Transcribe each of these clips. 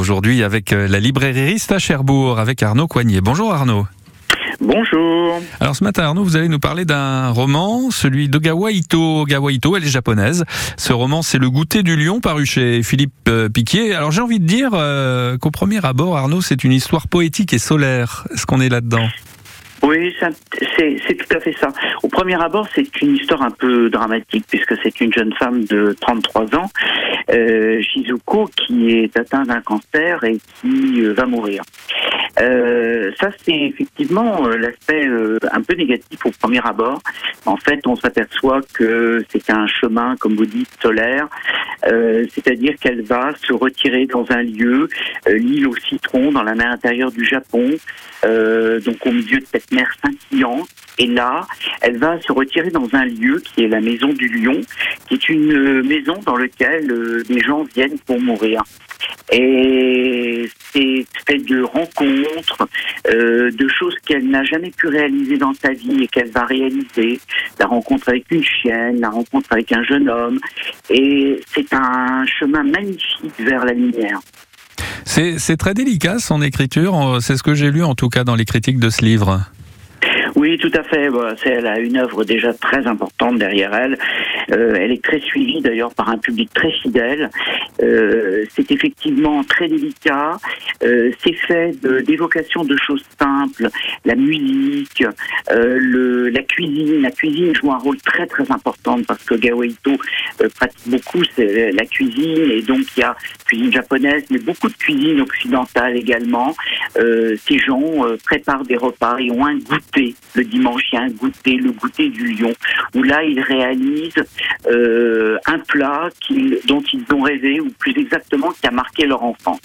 aujourd'hui avec euh, la librairie Cherbourg avec Arnaud Coignet. Bonjour Arnaud. Bonjour. Alors ce matin Arnaud, vous allez nous parler d'un roman, celui d'Ogawa Ito. Ogawa Ito, elle est japonaise. Ce roman, c'est Le goûter du lion paru chez Philippe euh, Piquier. Alors j'ai envie de dire euh, qu'au premier abord Arnaud, c'est une histoire poétique et solaire. Est-ce qu'on est là-dedans? Oui, c'est tout à fait ça. Au premier abord, c'est une histoire un peu dramatique puisque c'est une jeune femme de 33 ans, euh, Shizuko, qui est atteinte d'un cancer et qui euh, va mourir. Euh, ça, c'est effectivement euh, l'aspect euh, un peu négatif au premier abord. En fait, on s'aperçoit que c'est un chemin, comme vous dites, solaire, euh, c'est-à-dire qu'elle va se retirer dans un lieu, l'île au citron, dans la mer intérieure du Japon, donc au milieu de cette mer scintillante. Et là, elle va se retirer dans un lieu qui est la maison du lion, qui est une maison dans laquelle des gens viennent pour mourir. Et c'est fait de rencontres, euh, de choses qu'elle n'a jamais pu réaliser dans sa vie et qu'elle va réaliser. La rencontre avec une chienne, la rencontre avec un jeune homme. Et c'est un chemin magnifique vers la lumière. C'est très délicat son écriture, c'est ce que j'ai lu en tout cas dans les critiques de ce livre. Oui, tout à fait. elle a une œuvre déjà très importante derrière elle. Euh, elle est très suivie d'ailleurs par un public très fidèle. Euh, c'est effectivement très délicat. Euh, c'est fait d'évocation de, choses simples, la musique, la cuisine. La cuisine joue un rôle très très important parce que Gawaito pratique beaucoup la cuisine et donc il y a cuisine japonaise, mais beaucoup de cuisine occidentale également. ces gens préparent des repas et ont un goûter le dimanche, il y a un goûter, le goûter du lion, où là, ils réalisent euh, un plat dont ils ont rêvé, ou plus exactement, qui a marqué leur enfant.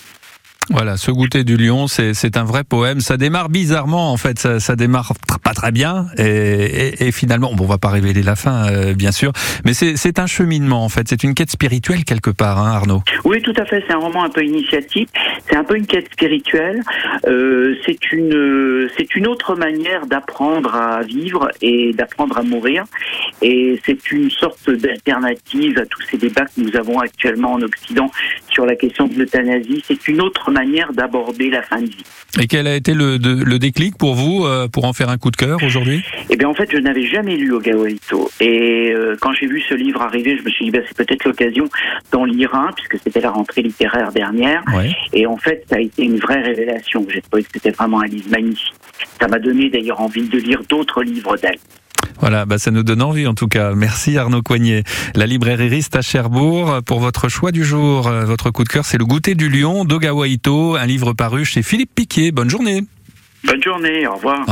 Voilà, ce goûter du lion, c'est un vrai poème. Ça démarre bizarrement, en fait. Ça, ça démarre pas très bien. Et, finalement, bon, on va pas révéler la fin, euh, bien sûr. Mais c'est un cheminement, en fait. C'est une quête spirituelle, quelque part, hein, Arnaud. Oui, tout à fait. C'est un roman un peu initiatique. C'est un peu une quête spirituelle. Euh, c'est une, c'est une autre manière d'apprendre à vivre et d'apprendre à mourir. Et c'est une sorte d'alternative à tous ces débats que nous avons actuellement en Occident sur la question de l'euthanasie. C'est une autre manière d'aborder la fin de vie. Et quel a été le, le déclic pour vous euh, pour en faire un coup de cœur aujourd'hui? Eh bien, en fait, je n'avais jamais lu Ogawa Ito. Et euh, quand j'ai vu ce livre arriver, je me suis dit, bah, c'est peut-être l'occasion d'en lire un, puisque c'était la rentrée littéraire dernière. Et en fait, ça a été une vraie révélation. J'ai trouvé que c'était vraiment un livre magnifique. Ça m'a donné d'ailleurs envie de lire d'autres livres d'elle. Voilà, bah ça nous donne envie en tout cas. Merci Arnaud Coignet. La librairie Riste à Cherbourg pour votre choix du jour. Euh, votre coup de cœur, c'est Le goûter du lion d'Ogawa Ito, un livre paru chez Philippe Piquet. Bonne journée. Bonne journée, au revoir.